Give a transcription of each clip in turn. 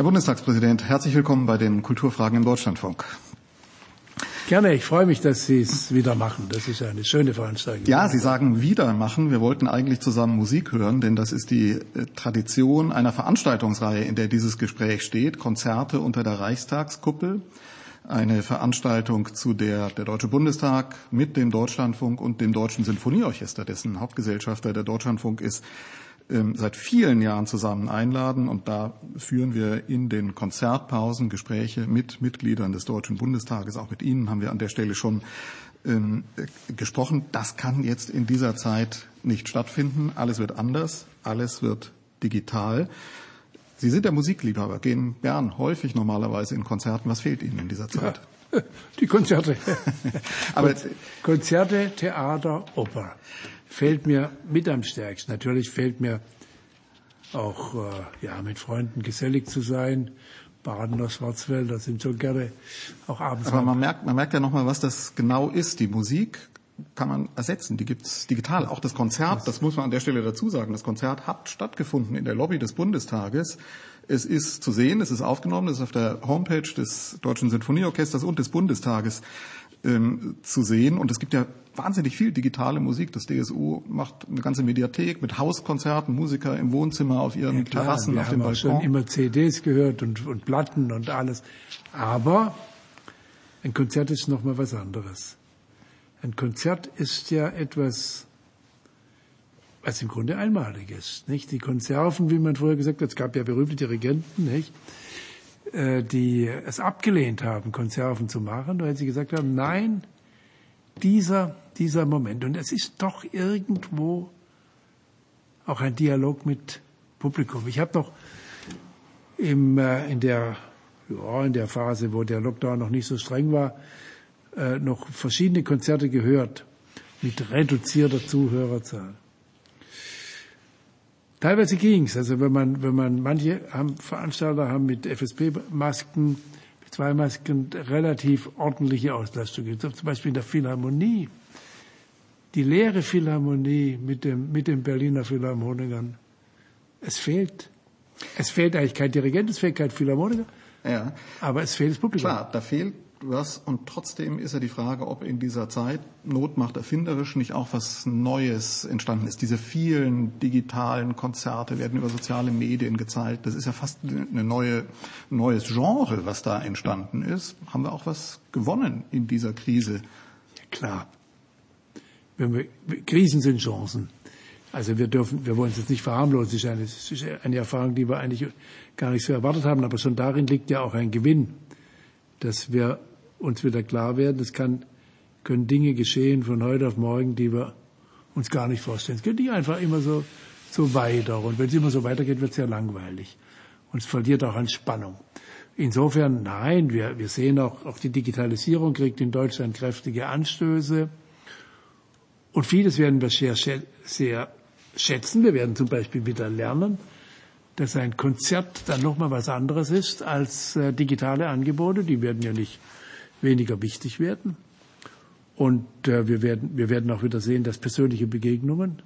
Herr Bundestagspräsident, herzlich willkommen bei den Kulturfragen im Deutschlandfunk. Gerne, ich freue mich, dass Sie es wieder machen. Das ist eine schöne Veranstaltung. Ja, Sie sagen wieder machen. Wir wollten eigentlich zusammen Musik hören, denn das ist die äh, Tradition einer Veranstaltungsreihe, in der dieses Gespräch steht. Konzerte unter der Reichstagskuppel. Eine Veranstaltung, zu der der Deutsche Bundestag mit dem Deutschlandfunk und dem Deutschen Sinfonieorchester, dessen Hauptgesellschafter der Deutschlandfunk ist, seit vielen Jahren zusammen einladen. Und da führen wir in den Konzertpausen Gespräche mit Mitgliedern des Deutschen Bundestages. Auch mit Ihnen haben wir an der Stelle schon ähm, gesprochen. Das kann jetzt in dieser Zeit nicht stattfinden. Alles wird anders. Alles wird digital. Sie sind der Musikliebhaber, gehen gern häufig normalerweise in Konzerten. Was fehlt Ihnen in dieser Zeit? Ja, die Konzerte. Aber Konzerte, Theater, Oper fällt mir mit am stärksten. Natürlich fällt mir auch äh, ja, mit Freunden gesellig zu sein. Baden aus Schwarzwälder sind so gerne auch abends. Aber man merkt, man merkt ja nochmal, was das genau ist. Die Musik kann man ersetzen. Die gibt's digital. Auch das Konzert, das muss man an der Stelle dazu sagen. Das Konzert hat stattgefunden in der Lobby des Bundestages. Es ist zu sehen, es ist aufgenommen, es ist auf der Homepage des Deutschen Sinfonieorchesters und des Bundestages ähm, zu sehen. Und es gibt ja wahnsinnig viel digitale Musik. Das DSU macht eine ganze Mediathek mit Hauskonzerten, Musiker im Wohnzimmer, auf ihren ja, klar, Terrassen, wir auf dem Balkon. schon immer CDs gehört und, und Platten und alles. Aber ein Konzert ist noch mal was anderes. Ein Konzert ist ja etwas, was im Grunde einmalig ist, nicht? Die Konserven, wie man früher gesagt hat, es gab ja berühmte Dirigenten, nicht? Äh, die es abgelehnt haben, Konserven zu machen, weil sie gesagt haben, nein, dieser, dieser Moment. Und es ist doch irgendwo auch ein Dialog mit Publikum. Ich habe doch im, äh, in, der, ja, in der Phase, wo der Lockdown noch nicht so streng war, äh, noch verschiedene Konzerte gehört mit reduzierter Zuhörerzahl. Teilweise ging's. Also wenn man, wenn man, manche haben, Veranstalter haben mit FSP-Masken zwei Masken relativ ordentliche Auslastung. Zum Beispiel in der Philharmonie. Die leere Philharmonie mit dem, mit den Berliner Philharmonikern. Es fehlt. Es fehlt eigentlich kein Dirigent, es fehlt kein Philharmoniker. Ja. Aber es fehlt das Publikum. Klar, da fehlt was und trotzdem ist ja die Frage, ob in dieser Zeit Not macht erfinderisch nicht auch was Neues entstanden ist. Diese vielen digitalen Konzerte werden über soziale Medien gezeigt. Das ist ja fast eine neue neues Genre, was da entstanden ist. Haben wir auch was gewonnen in dieser Krise? Ja, klar. Wenn wir, Krisen sind Chancen. Also wir dürfen, wir wollen es jetzt nicht verharmlosen. Es ist eine, es ist eine Erfahrung, die wir eigentlich gar nicht so erwartet haben. Aber schon darin liegt ja auch ein Gewinn, dass wir uns wieder klar werden, es kann, können Dinge geschehen von heute auf morgen, die wir uns gar nicht vorstellen. Es geht nicht einfach immer so, so weiter. Und wenn es immer so weitergeht, wird es ja langweilig. Und es verliert auch an Spannung. Insofern, nein, wir, wir sehen auch, auch die Digitalisierung kriegt in Deutschland kräftige Anstöße. Und vieles werden wir sehr, sehr schätzen. Wir werden zum Beispiel wieder lernen, dass ein Konzert dann nochmal was anderes ist als äh, digitale Angebote. Die werden ja nicht weniger wichtig werden. Und äh, wir, werden, wir werden auch wieder sehen, dass persönliche Begegnungen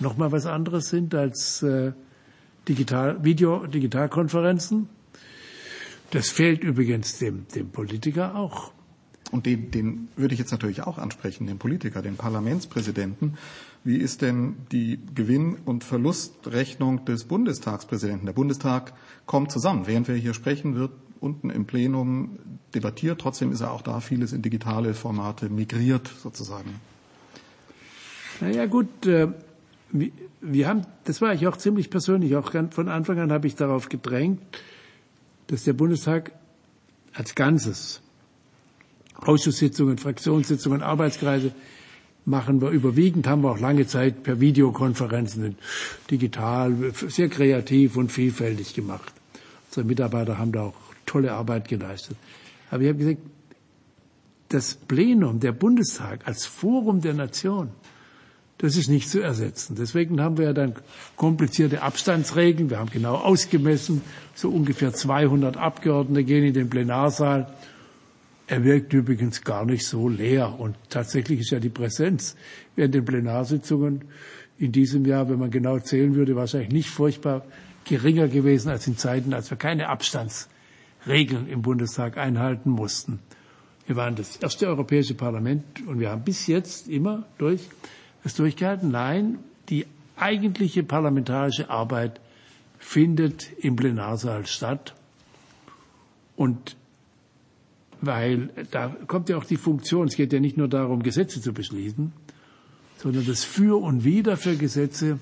nochmal was anderes sind als äh, Digital, Video, Digitalkonferenzen. Das fehlt übrigens dem, dem Politiker auch. Und den, den würde ich jetzt natürlich auch ansprechen, den Politiker, den Parlamentspräsidenten. Wie ist denn die Gewinn- und Verlustrechnung des Bundestagspräsidenten? Der Bundestag kommt zusammen. Während wir hier sprechen, wird unten im Plenum debattiert. Trotzdem ist er auch da vieles in digitale Formate migriert sozusagen. Naja gut, äh, wir haben, das war ich auch ziemlich persönlich, auch von Anfang an habe ich darauf gedrängt, dass der Bundestag als Ganzes, Ausschusssitzungen, Fraktionssitzungen, Arbeitskreise, machen wir überwiegend, haben wir auch lange Zeit per Videokonferenzen digital, sehr kreativ und vielfältig gemacht. Unsere Mitarbeiter haben da auch tolle Arbeit geleistet. Aber ich habe gesagt, das Plenum, der Bundestag als Forum der Nation, das ist nicht zu ersetzen. Deswegen haben wir ja dann komplizierte Abstandsregeln. Wir haben genau ausgemessen, so ungefähr 200 Abgeordnete gehen in den Plenarsaal. Er wirkt übrigens gar nicht so leer. Und tatsächlich ist ja die Präsenz während den Plenarsitzungen in diesem Jahr, wenn man genau zählen würde, wahrscheinlich nicht furchtbar geringer gewesen als in Zeiten, als wir keine Abstandsregeln im Bundestag einhalten mussten. Wir waren das erste Europäische Parlament und wir haben bis jetzt immer durch es durchgehalten. Nein, die eigentliche parlamentarische Arbeit findet im Plenarsaal statt. Und weil da kommt ja auch die Funktion, es geht ja nicht nur darum, Gesetze zu beschließen, sondern das Für und Wider für Gesetze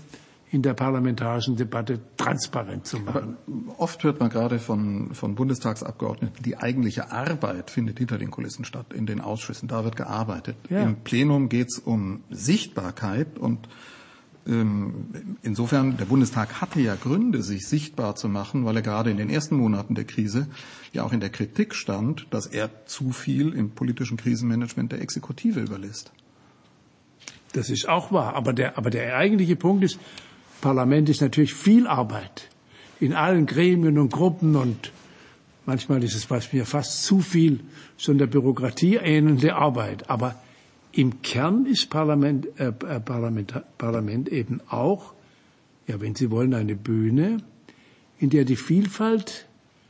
in der parlamentarischen Debatte transparent zu machen. Aber oft hört man gerade von, von Bundestagsabgeordneten, die eigentliche Arbeit findet hinter den Kulissen statt, in den Ausschüssen. Da wird gearbeitet. Ja. Im Plenum geht es um Sichtbarkeit und ähm, insofern, der Bundestag hatte ja Gründe, sich sichtbar zu machen, weil er gerade in den ersten Monaten der Krise ja auch in der Kritik stand, dass er zu viel im politischen Krisenmanagement der Exekutive überlässt. Das ist auch wahr. Aber der, aber der eigentliche Punkt ist, Parlament ist natürlich viel Arbeit in allen Gremien und Gruppen und manchmal ist es was mir fast zu viel schon der Bürokratie ähnelnde Arbeit. Aber im Kern ist Parlament, äh, äh, Parlament, Parlament eben auch, ja, wenn Sie wollen, eine Bühne, in der die Vielfalt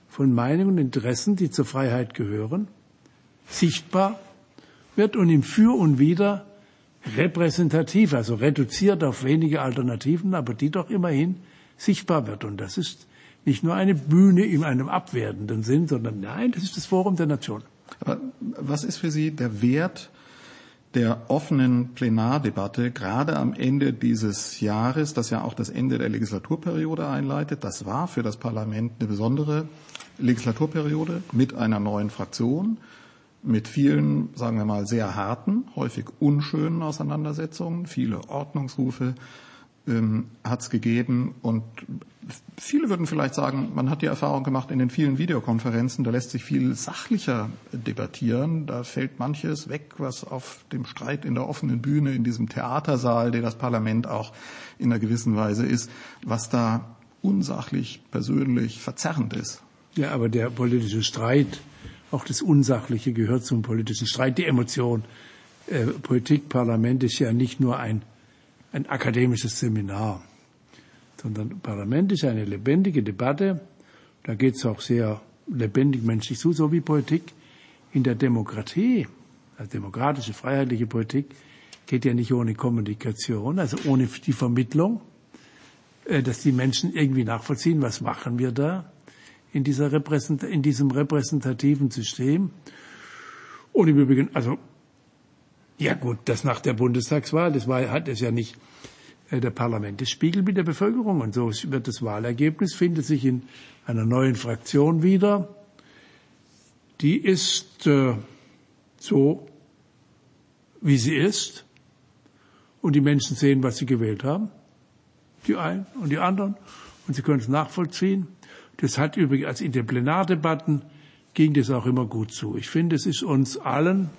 von Meinungen und Interessen, die zur Freiheit gehören, sichtbar wird und im Für und Wider repräsentativ, also reduziert auf wenige Alternativen, aber die doch immerhin sichtbar wird. Und das ist nicht nur eine Bühne in einem abwertenden Sinn, sondern nein, das ist das Forum der Nation. Aber was ist für Sie der Wert der offenen Plenardebatte, gerade am Ende dieses Jahres, das ja auch das Ende der Legislaturperiode einleitet? Das war für das Parlament eine besondere Legislaturperiode mit einer neuen Fraktion mit vielen, sagen wir mal, sehr harten, häufig unschönen Auseinandersetzungen, viele Ordnungsrufe ähm, hat es gegeben und viele würden vielleicht sagen, man hat die Erfahrung gemacht in den vielen Videokonferenzen, da lässt sich viel sachlicher debattieren, da fällt manches weg, was auf dem Streit in der offenen Bühne, in diesem Theatersaal, der das Parlament auch in einer gewissen Weise ist, was da unsachlich, persönlich verzerrend ist. Ja, aber der politische Streit auch das Unsachliche gehört zum politischen Streit, die Emotion. Äh, Politik, Parlament ist ja nicht nur ein, ein akademisches Seminar, sondern Parlament ist eine lebendige Debatte. Da geht es auch sehr lebendig menschlich zu, so wie Politik in der Demokratie, also demokratische, freiheitliche Politik, geht ja nicht ohne Kommunikation, also ohne die Vermittlung, äh, dass die Menschen irgendwie nachvollziehen, was machen wir da in, dieser Repräsent in diesem repräsentativen System. Und im Übrigen, also, ja gut, das nach der Bundestagswahl, das war, hat es ja nicht äh, der Parlament das spiegelt mit der Bevölkerung. Und so wird das Wahlergebnis, findet sich in einer neuen Fraktion wieder. Die ist äh, so, wie sie ist. Und die Menschen sehen, was sie gewählt haben. Die einen und die anderen. Und sie können es nachvollziehen. Das hat übrigens, als in den Plenardebatten ging das auch immer gut zu. Ich finde, es ist uns allen,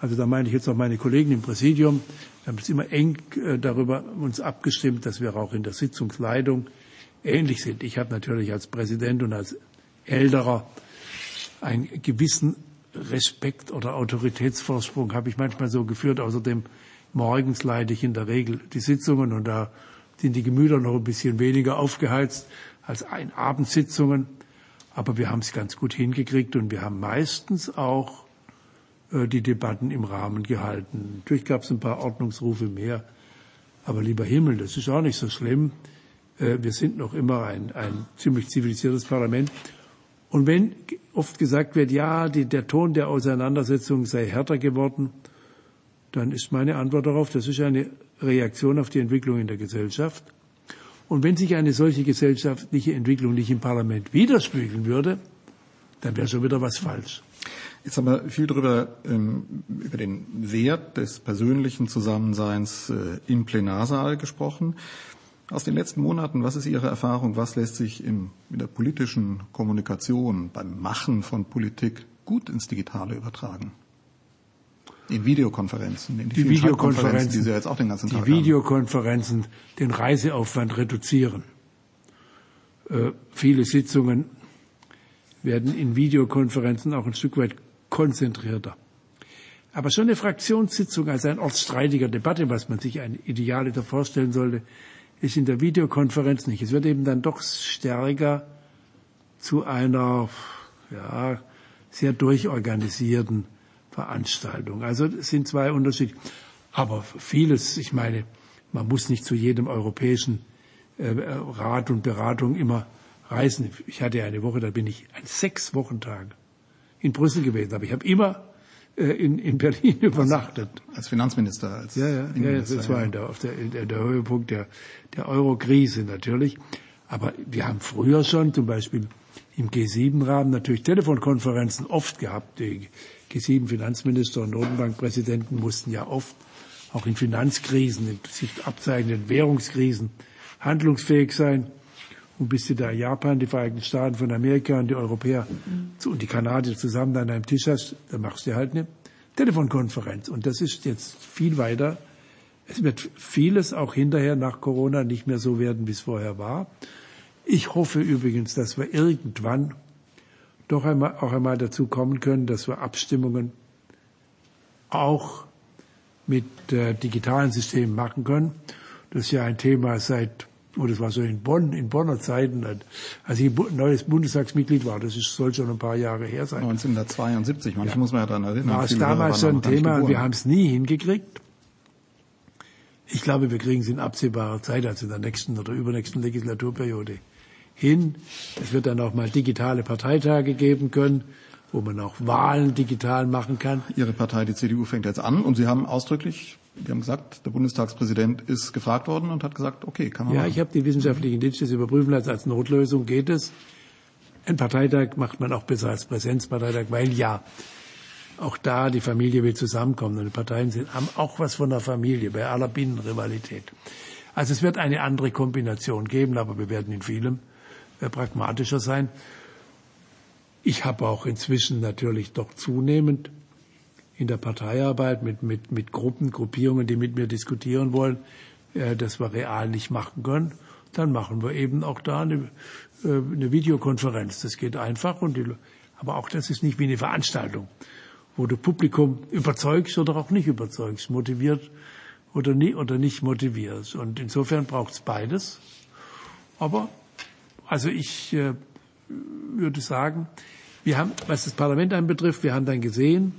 also da meine ich jetzt auch meine Kollegen im Präsidium, wir haben es immer eng äh, darüber uns abgestimmt, dass wir auch in der Sitzungsleitung ähnlich sind. Ich habe natürlich als Präsident und als Älterer einen gewissen Respekt oder Autoritätsvorsprung habe ich manchmal so geführt. Außerdem morgens leite ich in der Regel die Sitzungen und da sind die Gemüter noch ein bisschen weniger aufgeheizt als ein Abendsitzungen. Aber wir haben es ganz gut hingekriegt und wir haben meistens auch äh, die Debatten im Rahmen gehalten. Natürlich gab es ein paar Ordnungsrufe mehr. Aber lieber Himmel, das ist auch nicht so schlimm. Äh, wir sind noch immer ein, ein ziemlich zivilisiertes Parlament. Und wenn oft gesagt wird, ja, die, der Ton der Auseinandersetzung sei härter geworden, dann ist meine Antwort darauf, das ist eine Reaktion auf die Entwicklung in der Gesellschaft. Und wenn sich eine solche gesellschaftliche Entwicklung nicht im Parlament widerspiegeln würde, dann wäre schon wieder was falsch. Jetzt haben wir viel darüber, ähm, über den Wert des persönlichen Zusammenseins äh, im Plenarsaal gesprochen. Aus den letzten Monaten, was ist Ihre Erfahrung? Was lässt sich in, in der politischen Kommunikation, beim Machen von Politik gut ins Digitale übertragen? In Videokonferenzen, in die, die Videokonferenzen, die Sie jetzt auch den ganzen Tag Die Videokonferenzen, haben. den Reiseaufwand reduzieren. Äh, viele Sitzungen werden in Videokonferenzen auch ein Stück weit konzentrierter. Aber schon eine Fraktionssitzung als ein ortsstreitiger Debatte, was man sich ein Ideal vorstellen sollte, ist in der Videokonferenz nicht. Es wird eben dann doch stärker zu einer ja, sehr durchorganisierten Veranstaltung. Also es sind zwei Unterschiede. Aber vieles, ich meine, man muss nicht zu jedem europäischen äh, Rat und Beratung immer reisen. Ich hatte eine Woche, da bin ich an sechs Wochentagen in Brüssel gewesen, aber ich habe immer äh, in, in Berlin übernachtet. Als Finanzminister, als ja, ja, ja, das war in der, auf der, in der Höhepunkt der, der Euro-Krise natürlich. Aber wir haben früher schon zum Beispiel im G7-Rahmen natürlich Telefonkonferenzen oft gehabt. Die G7-Finanzminister und Notenbankpräsidenten mussten ja oft auch in Finanzkrisen, in sich abzeichnenden Währungskrisen handlungsfähig sein. Und bis sie da Japan, die Vereinigten Staaten von Amerika und die Europäer und die Kanadier zusammen an einem Tisch hast, dann machst du halt eine Telefonkonferenz. Und das ist jetzt viel weiter. Es wird vieles auch hinterher nach Corona nicht mehr so werden, wie es vorher war. Ich hoffe übrigens, dass wir irgendwann doch einmal, auch einmal dazu kommen können, dass wir Abstimmungen auch mit äh, digitalen Systemen machen können. Das ist ja ein Thema seit, oh, das war so in Bonn, in Bonner Zeiten, als ich neues Bundestagsmitglied war, das ist, soll schon ein paar Jahre her sein. 1972, manchmal ja. muss man ja daran erinnern. War es damals schon ein Thema und wir haben es nie hingekriegt. Ich glaube, wir kriegen es in absehbarer Zeit, also in der nächsten oder übernächsten Legislaturperiode hin. Es wird dann auch mal digitale Parteitage geben können wo man auch Wahlen digital machen kann. Ihre Partei, die CDU, fängt jetzt an und Sie haben ausdrücklich, Sie haben gesagt, der Bundestagspräsident ist gefragt worden und hat gesagt, okay, kann man Ja, machen. ich habe die wissenschaftlichen Dienste überprüfen lassen, als Notlösung geht es. Ein Parteitag macht man auch besser als Präsenzparteitag, weil ja, auch da die Familie will zusammenkommen und die Parteien sind, haben auch was von der Familie bei aller Binnenrivalität. Also es wird eine andere Kombination geben, aber wir werden in vielem pragmatischer sein. Ich habe auch inzwischen natürlich doch zunehmend in der Parteiarbeit mit, mit, mit Gruppen, Gruppierungen, die mit mir diskutieren wollen, äh, dass wir real nicht machen können. Dann machen wir eben auch da eine, äh, eine Videokonferenz. Das geht einfach. Und die, aber auch das ist nicht wie eine Veranstaltung, wo du Publikum überzeugst oder auch nicht überzeugst, motiviert oder, nie, oder nicht motivierst. Und insofern braucht es beides. Aber also ich äh, würde sagen, wir haben, was das Parlament anbetrifft, wir haben dann gesehen,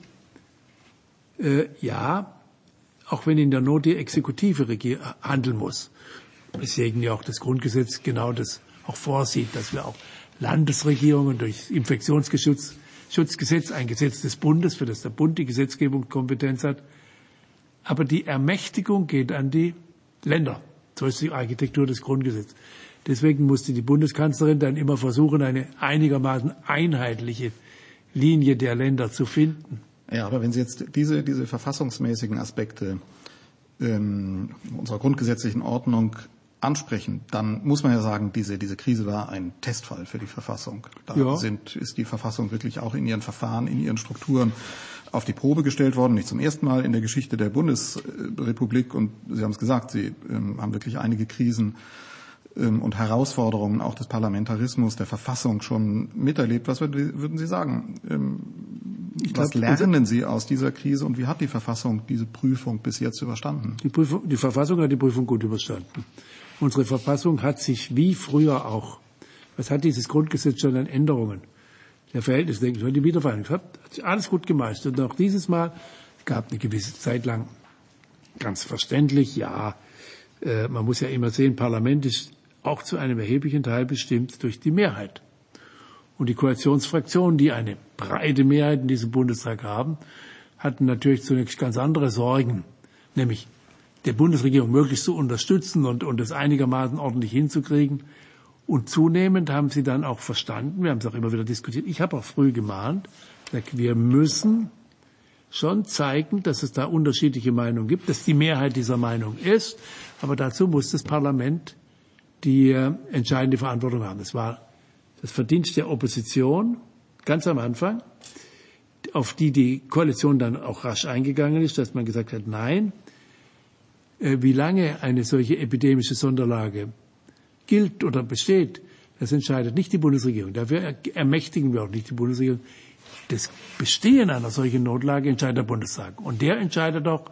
äh, ja, auch wenn in der Not die Exekutive handeln muss, weswegen ja auch das Grundgesetz genau das auch vorsieht, dass wir auch Landesregierungen durch Infektionsschutzgesetz, ein Gesetz des Bundes, für das der Bund die Gesetzgebungskompetenz hat, aber die Ermächtigung geht an die Länder. So ist die Architektur des Grundgesetzes. Deswegen musste die Bundeskanzlerin dann immer versuchen, eine einigermaßen einheitliche Linie der Länder zu finden. Ja, aber wenn Sie jetzt diese, diese verfassungsmäßigen Aspekte ähm, unserer grundgesetzlichen Ordnung ansprechen, dann muss man ja sagen, diese, diese Krise war ein Testfall für die Verfassung. Da ja. sind, ist die Verfassung wirklich auch in ihren Verfahren, in ihren Strukturen auf die Probe gestellt worden, nicht zum ersten Mal in der Geschichte der Bundesrepublik. Und Sie haben es gesagt, Sie ähm, haben wirklich einige Krisen und Herausforderungen auch des Parlamentarismus, der Verfassung schon miterlebt. Was würden Sie sagen? Ähm, ich was glaub, lernen Sie aus dieser Krise und wie hat die Verfassung diese Prüfung bis jetzt überstanden? Die, Prüfung, die Verfassung hat die Prüfung gut überstanden. Unsere Verfassung hat sich wie früher auch, was hat dieses Grundgesetz schon an Änderungen? Der Verhältnisdenken, die Wiedervereinigung hat, hat sich alles gut gemeistert. Und auch dieses Mal gab eine gewisse Zeit lang ganz verständlich, ja, äh, man muss ja immer sehen, Parlament ist auch zu einem erheblichen Teil bestimmt durch die Mehrheit. Und die Koalitionsfraktionen, die eine breite Mehrheit in diesem Bundestag haben, hatten natürlich zunächst ganz andere Sorgen, nämlich der Bundesregierung möglichst zu unterstützen und, und es einigermaßen ordentlich hinzukriegen. Und zunehmend haben sie dann auch verstanden, wir haben es auch immer wieder diskutiert, ich habe auch früh gemahnt, wir müssen schon zeigen, dass es da unterschiedliche Meinungen gibt, dass die Mehrheit dieser Meinung ist, aber dazu muss das Parlament die äh, entscheidende Verantwortung haben. Das war das Verdienst der Opposition ganz am Anfang, auf die die Koalition dann auch rasch eingegangen ist, dass man gesagt hat, nein, äh, wie lange eine solche epidemische Sonderlage gilt oder besteht, das entscheidet nicht die Bundesregierung. Dafür ermächtigen wir auch nicht die Bundesregierung. Das Bestehen einer solchen Notlage entscheidet der Bundestag. Und der entscheidet auch,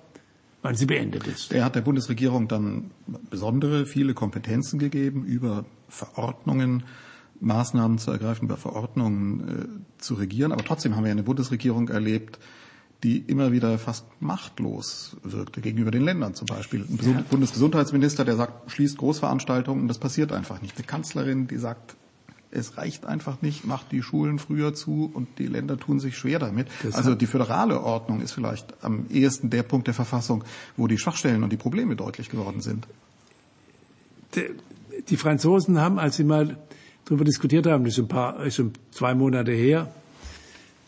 wann sie beendet ist. Er hat der Bundesregierung dann besondere, viele Kompetenzen gegeben, über Verordnungen Maßnahmen zu ergreifen, über Verordnungen äh, zu regieren. Aber trotzdem haben wir eine Bundesregierung erlebt, die immer wieder fast machtlos wirkte gegenüber den Ländern zum Beispiel. Ein ja. Bundesgesundheitsminister, der sagt, schließt Großveranstaltungen, das passiert einfach nicht. Eine Kanzlerin, die sagt, es reicht einfach nicht, macht die Schulen früher zu und die Länder tun sich schwer damit. Das also die föderale Ordnung ist vielleicht am ehesten der Punkt der Verfassung, wo die Schwachstellen und die Probleme deutlich geworden sind. Die Franzosen haben, als sie mal darüber diskutiert haben, das ist ein paar, ist schon zwei Monate her,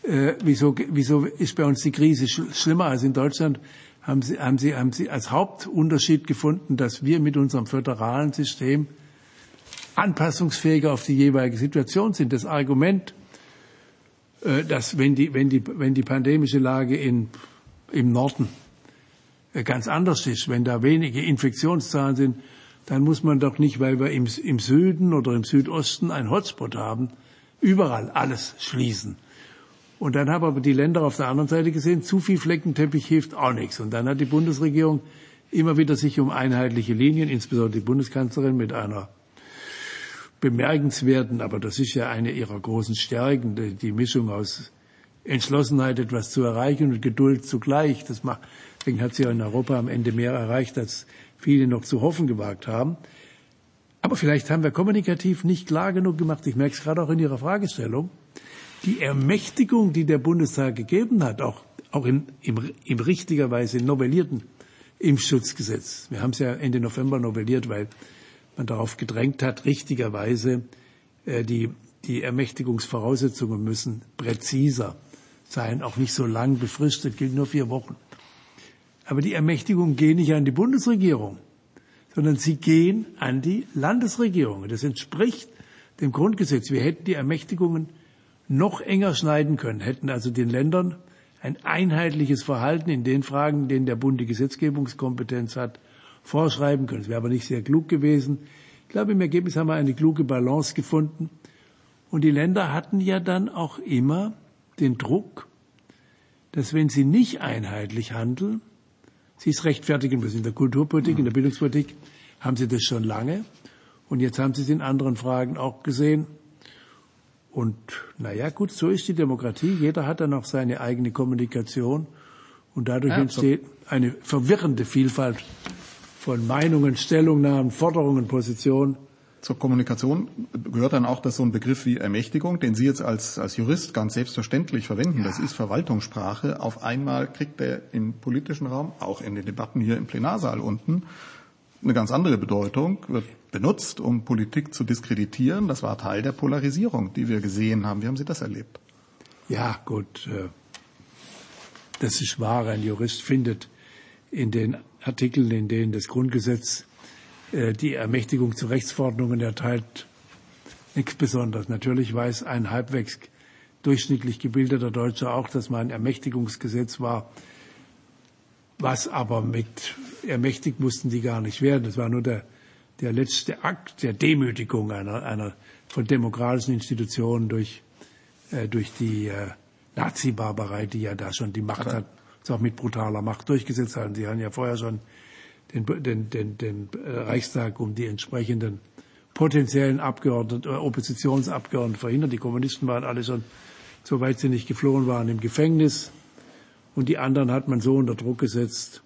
äh, wieso, wieso ist bei uns die Krise schlimmer als in Deutschland, haben sie, haben sie, haben sie als Hauptunterschied gefunden, dass wir mit unserem föderalen System anpassungsfähiger auf die jeweilige Situation sind. Das Argument, äh, dass wenn die, wenn die, wenn die pandemische Lage in, im Norden äh, ganz anders ist, wenn da wenige Infektionszahlen sind, dann muss man doch nicht, weil wir im, im Süden oder im Südosten ein Hotspot haben, überall alles schließen. Und dann haben aber die Länder auf der anderen Seite gesehen, zu viel Fleckenteppich hilft auch nichts. Und dann hat die Bundesregierung immer wieder sich um einheitliche Linien, insbesondere die Bundeskanzlerin mit einer bemerkenswerten, aber das ist ja eine ihrer großen Stärken, die, Mischung aus Entschlossenheit, etwas zu erreichen und Geduld zugleich. Das macht, deswegen hat sie ja in Europa am Ende mehr erreicht, als viele noch zu hoffen gewagt haben. Aber vielleicht haben wir kommunikativ nicht klar genug gemacht. Ich merke es gerade auch in Ihrer Fragestellung. Die Ermächtigung, die der Bundestag gegeben hat, auch, auch im, im, im richtigerweise novellierten Impfschutzgesetz. Wir haben es ja Ende November novelliert, weil man darauf gedrängt hat, richtigerweise äh, die, die Ermächtigungsvoraussetzungen müssen präziser sein, auch nicht so lang befristet, gilt nur vier Wochen. Aber die Ermächtigungen gehen nicht an die Bundesregierung, sondern sie gehen an die Landesregierung. Das entspricht dem Grundgesetz. Wir hätten die Ermächtigungen noch enger schneiden können, hätten also den Ländern ein einheitliches Verhalten in den Fragen, in denen der Bund die Gesetzgebungskompetenz hat, vorschreiben können. Es wäre aber nicht sehr klug gewesen. Ich glaube, im Ergebnis haben wir eine kluge Balance gefunden. Und die Länder hatten ja dann auch immer den Druck, dass wenn sie nicht einheitlich handeln, sie es rechtfertigen müssen. In der Kulturpolitik, in der Bildungspolitik haben sie das schon lange. Und jetzt haben sie es in anderen Fragen auch gesehen. Und naja, gut, so ist die Demokratie. Jeder hat dann auch seine eigene Kommunikation. Und dadurch ja, entsteht eine verwirrende Vielfalt von Meinungen, Stellungnahmen, Forderungen, Positionen. Zur Kommunikation gehört dann auch, dass so ein Begriff wie Ermächtigung, den Sie jetzt als, als Jurist ganz selbstverständlich verwenden, ja. das ist Verwaltungssprache. Auf einmal kriegt er im politischen Raum, auch in den Debatten hier im Plenarsaal unten, eine ganz andere Bedeutung, wird benutzt, um Politik zu diskreditieren. Das war Teil der Polarisierung, die wir gesehen haben. Wie haben Sie das erlebt? Ja, gut. Äh, das ist wahr. Ein Jurist findet in den Artikeln, in denen das Grundgesetz äh, die Ermächtigung zu Rechtsverordnungen erteilt, nichts Besonderes. Natürlich weiß ein halbwegs durchschnittlich gebildeter Deutscher auch, dass mal ein Ermächtigungsgesetz war, was aber mit ermächtigt mussten die gar nicht werden. Das war nur der, der letzte Akt der Demütigung einer, einer von demokratischen Institutionen durch, äh, durch die äh, Nazi-Barbarei, die ja da schon die Macht hat es auch mit brutaler Macht durchgesetzt haben. Sie haben ja vorher schon den, den, den, den äh, Reichstag um die entsprechenden potenziellen Abgeordneten, äh, Oppositionsabgeordneten verhindert. Die Kommunisten waren alle schon, soweit sie nicht geflohen waren, im Gefängnis. Und die anderen hat man so unter Druck gesetzt,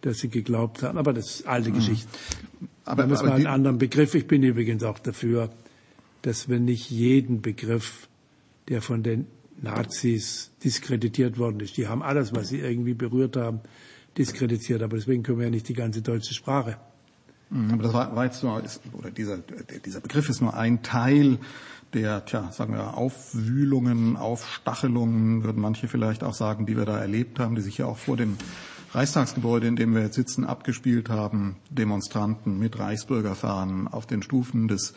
dass sie geglaubt haben. Aber das ist alte mhm. Geschichte. Aber, da müssen wir einen anderen Begriff. Ich bin übrigens auch dafür, dass wir nicht jeden Begriff, der von den Nazis diskreditiert worden ist. Die haben alles, was sie irgendwie berührt haben, diskreditiert. Aber deswegen können wir ja nicht die ganze deutsche Sprache. Mhm, aber das war, war jetzt nur, ist, oder dieser, dieser Begriff ist nur ein Teil der, tja, sagen wir, Aufwühlungen, Aufstachelungen, würden manche vielleicht auch sagen, die wir da erlebt haben, die sich ja auch vor dem Reichstagsgebäude, in dem wir jetzt sitzen, abgespielt haben. Demonstranten mit Reichsbürgerfahnen auf den Stufen des,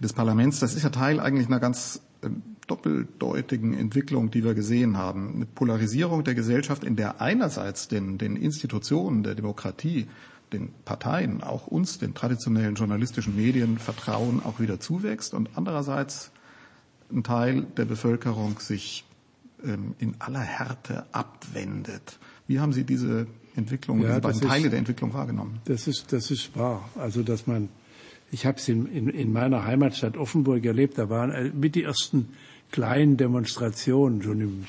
des Parlaments. Das ist ja Teil eigentlich einer ganz ähm, doppeldeutigen Entwicklung, die wir gesehen haben. Eine Polarisierung der Gesellschaft, in der einerseits den, den Institutionen der Demokratie, den Parteien, auch uns, den traditionellen journalistischen Medien Vertrauen auch wieder zuwächst und andererseits ein Teil der Bevölkerung sich ähm, in aller Härte abwendet. Wie haben Sie diese Entwicklung, ja, diese beiden Teile ist, der Entwicklung wahrgenommen? Das ist, das ist wahr. Also, dass man, ich habe es in, in, in meiner Heimatstadt Offenburg erlebt, da waren äh, mit die ersten kleinen Demonstrationen schon im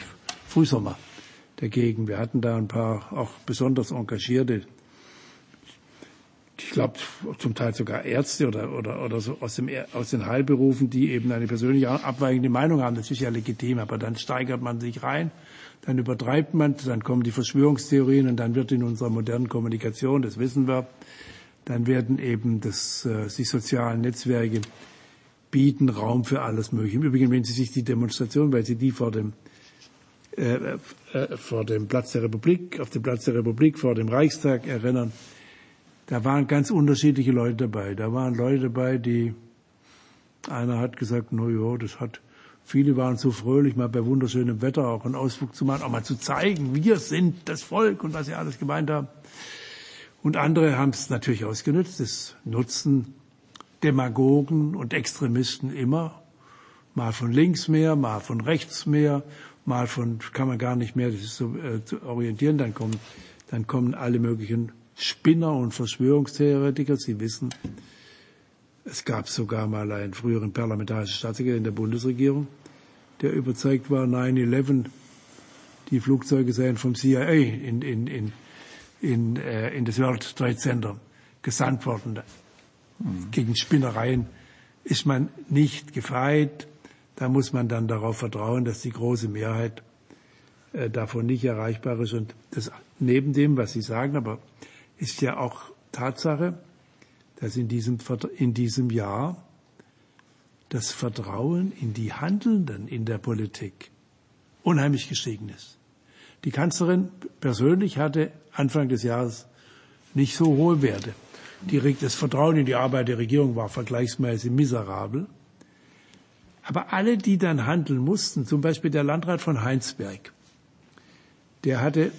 Frühsommer dagegen. Wir hatten da ein paar auch besonders engagierte, ich glaube zum Teil sogar Ärzte oder, oder, oder so aus, dem, aus den Heilberufen, die eben eine persönliche abweichende Meinung haben. Das ist ja legitim, aber dann steigert man sich rein, dann übertreibt man, dann kommen die Verschwörungstheorien und dann wird in unserer modernen Kommunikation, das wissen wir, dann werden eben das, äh, die sozialen Netzwerke bieten Raum für alles Mögliche. Im Übrigen, wenn Sie sich die Demonstration, weil Sie die vor dem äh, äh, vor dem Platz der Republik, auf dem Platz der Republik, vor dem Reichstag erinnern, da waren ganz unterschiedliche Leute dabei. Da waren Leute dabei, die, einer hat gesagt, na ja, das hat, viele waren so fröhlich, mal bei wunderschönem Wetter auch einen Ausflug zu machen, auch mal zu zeigen, wir sind das Volk und was sie alles gemeint haben. Und andere haben es natürlich ausgenutzt. Das nutzen Demagogen und Extremisten immer. Mal von links mehr, mal von rechts mehr, mal von, kann man gar nicht mehr so, äh, orientieren. Dann kommen, dann kommen alle möglichen Spinner und Verschwörungstheoretiker. Sie wissen, es gab sogar mal einen früheren parlamentarischen Staatssekretär in der Bundesregierung, der überzeugt war, 9-11, die Flugzeuge seien vom CIA in, in, in, in, äh, in das World Trade Center gesandt worden. Mhm. Gegen Spinnereien ist man nicht gefeit. Da muss man dann darauf vertrauen, dass die große Mehrheit äh, davon nicht erreichbar ist. Und das neben dem, was Sie sagen, aber ist ja auch Tatsache, dass in diesem, in diesem Jahr das Vertrauen in die Handelnden in der Politik unheimlich gestiegen ist. Die Kanzlerin persönlich hatte Anfang des Jahres nicht so hohe Werte. Das Vertrauen in die Arbeit der Regierung war vergleichsweise miserabel. Aber alle, die dann handeln mussten, zum Beispiel der Landrat von Heinsberg, der hatte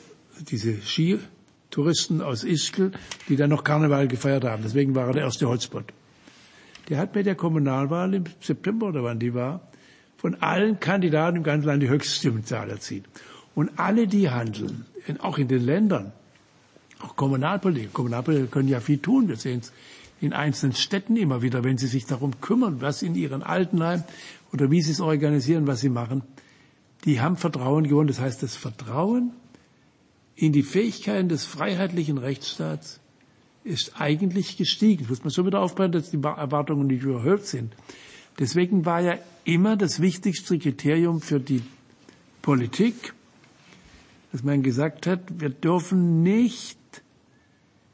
diese Skitouristen aus Ischgl, die dann noch Karneval gefeiert haben. Deswegen war er der erste Hotspot. Der hat bei der Kommunalwahl im September oder wann die war, von allen Kandidaten im ganzen Land die höchste Stimmenzahl erzielt. Und alle, die handeln, auch in den Ländern, auch Kommunalpolitiker, Kommunalpolitiker können ja viel tun. Wir sehen es in einzelnen Städten immer wieder, wenn sie sich darum kümmern, was in ihren Altenheim oder wie sie es organisieren, was sie machen, die haben Vertrauen gewonnen. Das heißt, das Vertrauen in die Fähigkeiten des freiheitlichen Rechtsstaats ist eigentlich gestiegen. muss man schon wieder aufpassen, dass die Erwartungen nicht überhöht sind. Deswegen war ja immer das wichtigste Kriterium für die Politik, dass man gesagt hat, wir dürfen nicht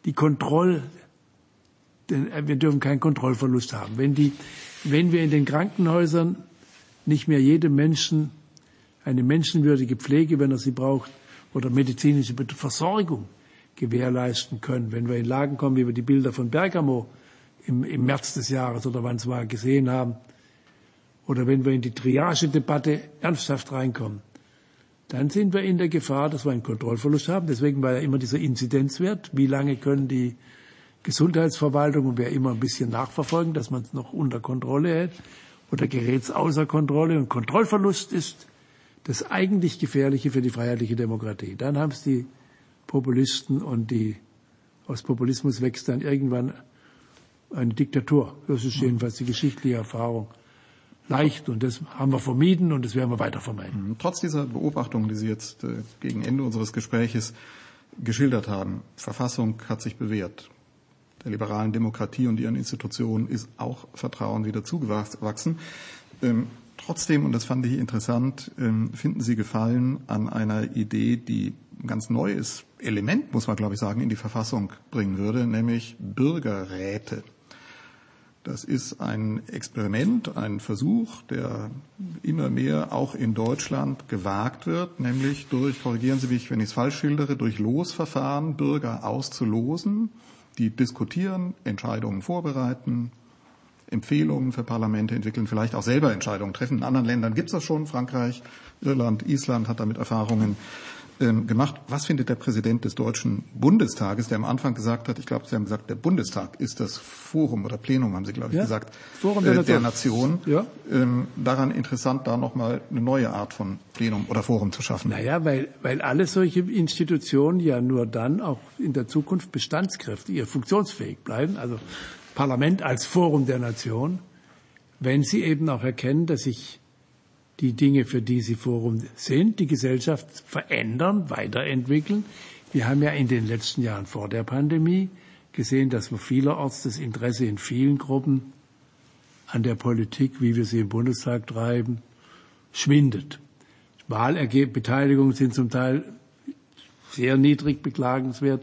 die Kontroll, äh, wir dürfen keinen Kontrollverlust haben. Wenn, die, wenn wir in den Krankenhäusern nicht mehr jedem Menschen eine menschenwürdige Pflege, wenn er sie braucht, oder medizinische Versorgung gewährleisten können, wenn wir in Lagen kommen, wie wir die Bilder von Bergamo im, im März des Jahres oder wann es war gesehen haben, oder wenn wir in die Triage-Debatte ernsthaft reinkommen, dann sind wir in der Gefahr, dass wir einen Kontrollverlust haben. Deswegen war ja immer dieser Inzidenzwert. Wie lange können die Gesundheitsverwaltung und wer immer ein bisschen nachverfolgen, dass man es noch unter Kontrolle hält oder gerät es außer Kontrolle und Kontrollverlust ist das eigentlich Gefährliche für die freiheitliche Demokratie. Dann haben es die Populisten und die, aus Populismus wächst dann irgendwann eine Diktatur. Das ist jedenfalls die geschichtliche Erfahrung leicht und das haben wir vermieden und das werden wir weiter vermeiden. Mhm. Trotz dieser Beobachtungen, die Sie jetzt äh, gegen Ende unseres Gespräches geschildert haben, Verfassung hat sich bewährt. Der liberalen Demokratie und ihren Institutionen ist auch Vertrauen wieder zugewachsen. Ähm, trotzdem, und das fand ich interessant, ähm, finden Sie Gefallen an einer Idee, die ein ganz neues Element, muss man glaube ich sagen, in die Verfassung bringen würde, nämlich Bürgerräte. Das ist ein Experiment, ein Versuch, der immer mehr auch in Deutschland gewagt wird, nämlich durch, korrigieren Sie mich, wenn ich es falsch schildere, durch Losverfahren Bürger auszulosen, die diskutieren, Entscheidungen vorbereiten, Empfehlungen für Parlamente entwickeln, vielleicht auch selber Entscheidungen treffen. In anderen Ländern gibt es das schon, Frankreich, Irland, Island hat damit Erfahrungen. Ähm, gemacht. Was findet der Präsident des Deutschen Bundestages, der am Anfang gesagt hat, ich glaube, Sie haben gesagt, der Bundestag ist das Forum oder Plenum, haben Sie, glaube ich, ja, gesagt, Forum der, äh, der Nation. Ja. Ähm, daran interessant, da nochmal eine neue Art von Plenum oder Forum zu schaffen. Naja, weil, weil alle solche Institutionen ja nur dann auch in der Zukunft bestandskräftig, funktionsfähig bleiben, also Parlament als Forum der Nation, wenn sie eben auch erkennen, dass sich die Dinge, für die sie Forum sind, die Gesellschaft verändern, weiterentwickeln. Wir haben ja in den letzten Jahren vor der Pandemie gesehen, dass vielerorts das Interesse in vielen Gruppen an der Politik, wie wir sie im Bundestag treiben, schwindet. Wahlergebeteiligungen sind zum Teil sehr niedrig beklagenswert.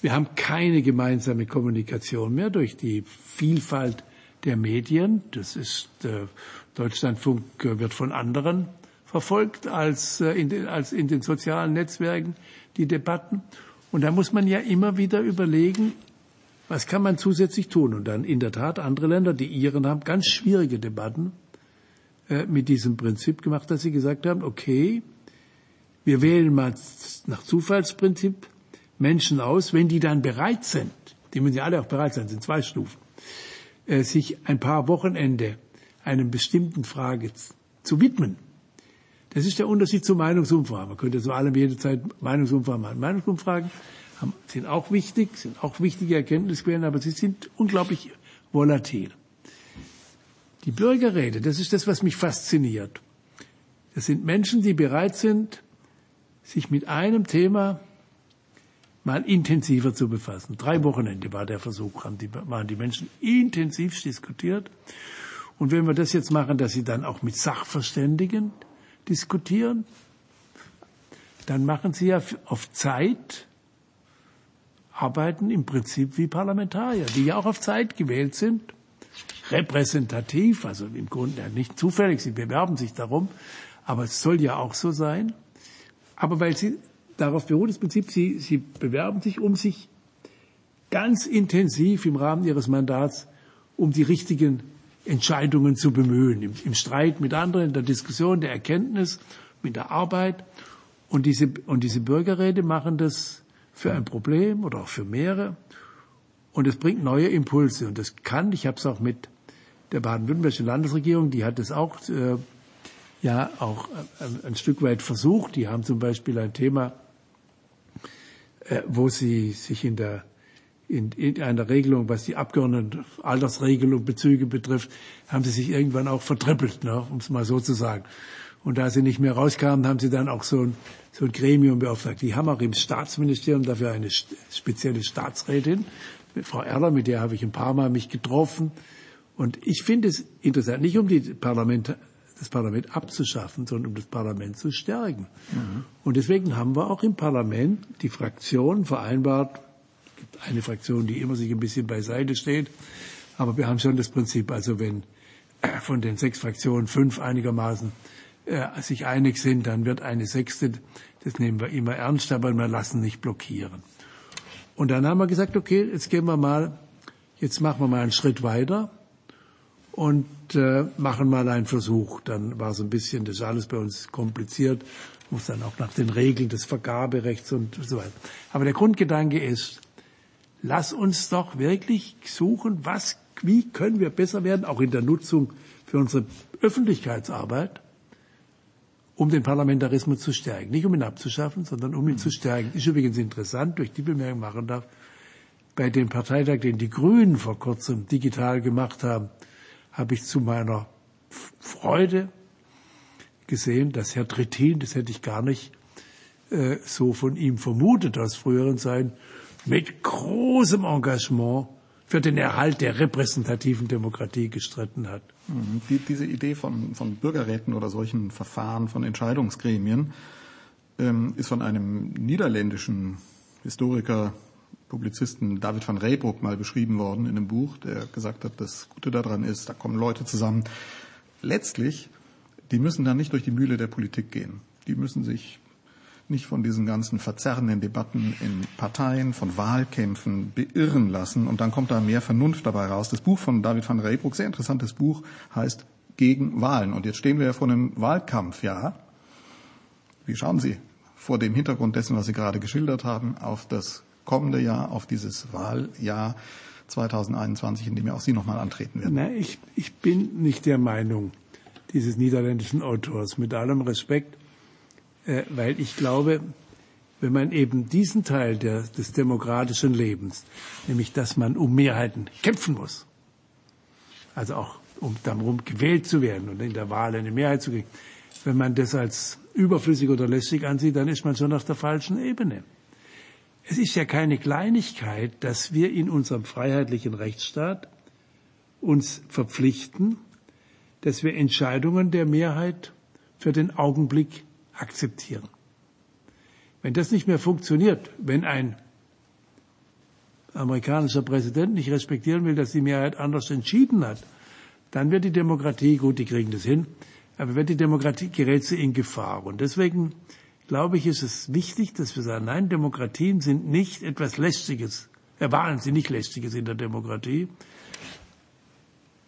Wir haben keine gemeinsame Kommunikation mehr durch die Vielfalt der Medien. Das ist äh, Deutschlandfunk äh, wird von anderen verfolgt als äh, in, den, als in den sozialen Netzwerken die Debatten. Und da muss man ja immer wieder überlegen, was kann man zusätzlich tun? Und dann in der Tat andere Länder, die Iren haben ganz schwierige Debatten äh, mit diesem Prinzip gemacht, dass sie gesagt haben, okay, wir wählen mal nach Zufallsprinzip Menschen aus, wenn die dann bereit sind, die müssen ja alle auch bereit sein, sind zwei Stufen, äh, sich ein paar Wochenende einem bestimmten Frage zu widmen. Das ist der Unterschied zu Meinungsumfragen. Man könnte zu allem jederzeit Meinungsumfragen machen. Meinungsumfragen sind auch wichtig, sind auch wichtige Erkenntnisquellen, aber sie sind unglaublich volatil. Die Bürgerräte, das ist das, was mich fasziniert. Das sind Menschen, die bereit sind, sich mit einem Thema mal intensiver zu befassen. Drei Wochenende war der Versuch, haben die, waren die Menschen intensiv diskutiert. Und wenn wir das jetzt machen, dass sie dann auch mit Sachverständigen diskutieren, dann machen sie ja auf Zeit arbeiten im Prinzip wie Parlamentarier, die ja auch auf Zeit gewählt sind, repräsentativ, also im Grunde nicht zufällig, sie bewerben sich darum, aber es soll ja auch so sein. Aber weil sie darauf beruht das Prinzip, sie, sie bewerben sich, um sich ganz intensiv im Rahmen ihres Mandats um die richtigen Entscheidungen zu bemühen, im, im Streit mit anderen, in der Diskussion, der Erkenntnis, mit der Arbeit. Und diese, und diese Bürgerräte machen das für ein Problem oder auch für mehrere. Und es bringt neue Impulse. Und das kann, ich habe es auch mit der baden-württembergischen Landesregierung, die hat es auch äh, ja auch äh, ein Stück weit versucht. Die haben zum Beispiel ein Thema, äh, wo sie sich in der in, in einer Regelung, was die Abgeordnetenaltersregelung Bezüge betrifft, haben sie sich irgendwann auch vertrippelt, ne, um es mal so zu sagen. Und da sie nicht mehr rauskamen, haben sie dann auch so ein, so ein Gremium beauftragt. Die haben auch im Staatsministerium dafür eine spezielle Staatsrätin, Frau Erler, mit der habe ich ein paar Mal mich getroffen. Und ich finde es interessant, nicht um die Parlament, das Parlament abzuschaffen, sondern um das Parlament zu stärken. Mhm. Und deswegen haben wir auch im Parlament die Fraktionen vereinbart, eine Fraktion, die immer sich ein bisschen beiseite steht. Aber wir haben schon das Prinzip, also wenn äh, von den sechs Fraktionen fünf einigermaßen äh, sich einig sind, dann wird eine sechste, das nehmen wir immer ernst, aber wir lassen nicht blockieren. Und dann haben wir gesagt, okay, jetzt gehen wir mal, jetzt machen wir mal einen Schritt weiter und äh, machen mal einen Versuch. Dann war es ein bisschen, das ist alles bei uns kompliziert, muss dann auch nach den Regeln des Vergaberechts und so weiter. Aber der Grundgedanke ist, lass uns doch wirklich suchen, was, wie können wir besser werden, auch in der Nutzung für unsere Öffentlichkeitsarbeit, um den Parlamentarismus zu stärken. Nicht um ihn abzuschaffen, sondern um ihn zu stärken. Ist übrigens interessant, durch die Bemerkung machen darf, bei dem Parteitag, den die Grünen vor kurzem digital gemacht haben, habe ich zu meiner Freude gesehen, dass Herr Trittin, das hätte ich gar nicht äh, so von ihm vermutet aus früheren Zeiten, mit großem Engagement für den Erhalt der repräsentativen Demokratie gestritten hat. Mhm. Die, diese Idee von, von Bürgerräten oder solchen Verfahren, von Entscheidungsgremien, ähm, ist von einem niederländischen Historiker, Publizisten David van Reybrouck mal beschrieben worden in einem Buch, der gesagt hat, das Gute daran ist, da kommen Leute zusammen. Letztlich, die müssen dann nicht durch die Mühle der Politik gehen. Die müssen sich nicht von diesen ganzen verzerrenden Debatten in Parteien, von Wahlkämpfen beirren lassen und dann kommt da mehr Vernunft dabei raus. Das Buch von David van Reybrouck, sehr interessantes Buch, heißt Gegen Wahlen. Und jetzt stehen wir ja vor einem Wahlkampfjahr. Wie schauen Sie vor dem Hintergrund dessen, was Sie gerade geschildert haben, auf das kommende Jahr, auf dieses Wahljahr 2021, in dem ja auch Sie nochmal antreten werden? Nein, ich, ich bin nicht der Meinung dieses niederländischen Autors, mit allem Respekt, weil ich glaube, wenn man eben diesen Teil der, des demokratischen Lebens, nämlich dass man um Mehrheiten kämpfen muss, also auch um darum gewählt zu werden und in der Wahl eine Mehrheit zu kriegen, wenn man das als überflüssig oder lästig ansieht, dann ist man schon auf der falschen Ebene. Es ist ja keine Kleinigkeit, dass wir in unserem freiheitlichen Rechtsstaat uns verpflichten, dass wir Entscheidungen der Mehrheit für den Augenblick akzeptieren. Wenn das nicht mehr funktioniert, wenn ein amerikanischer Präsident nicht respektieren will, dass die Mehrheit anders entschieden hat, dann wird die Demokratie, gut, die kriegen das hin, aber wird die Demokratie gerät sie in Gefahr. Und deswegen glaube ich, ist es wichtig, dass wir sagen, nein, Demokratien sind nicht etwas Lästiges, äh, sind nicht Lästiges in der Demokratie,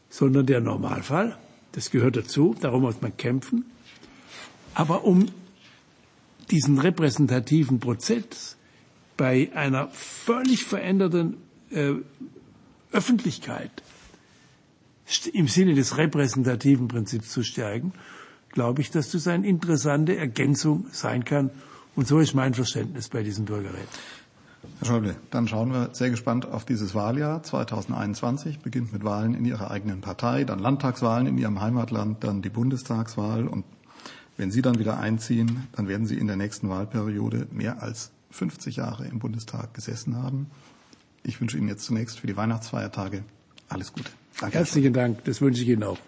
sondern der Normalfall. Das gehört dazu, darum muss man kämpfen. Aber um diesen repräsentativen Prozess bei einer völlig veränderten äh, Öffentlichkeit im Sinne des repräsentativen Prinzips zu stärken, glaube ich, dass das eine interessante Ergänzung sein kann. Und so ist mein Verständnis bei diesem Bürgerrat. Herr Schäuble, dann schauen wir sehr gespannt auf dieses Wahljahr 2021. Beginnt mit Wahlen in Ihrer eigenen Partei, dann Landtagswahlen in Ihrem Heimatland, dann die Bundestagswahl. Und wenn Sie dann wieder einziehen, dann werden Sie in der nächsten Wahlperiode mehr als 50 Jahre im Bundestag gesessen haben. Ich wünsche Ihnen jetzt zunächst für die Weihnachtsfeiertage alles Gute. Danke. Herzlichen Dank. Das wünsche ich Ihnen auch.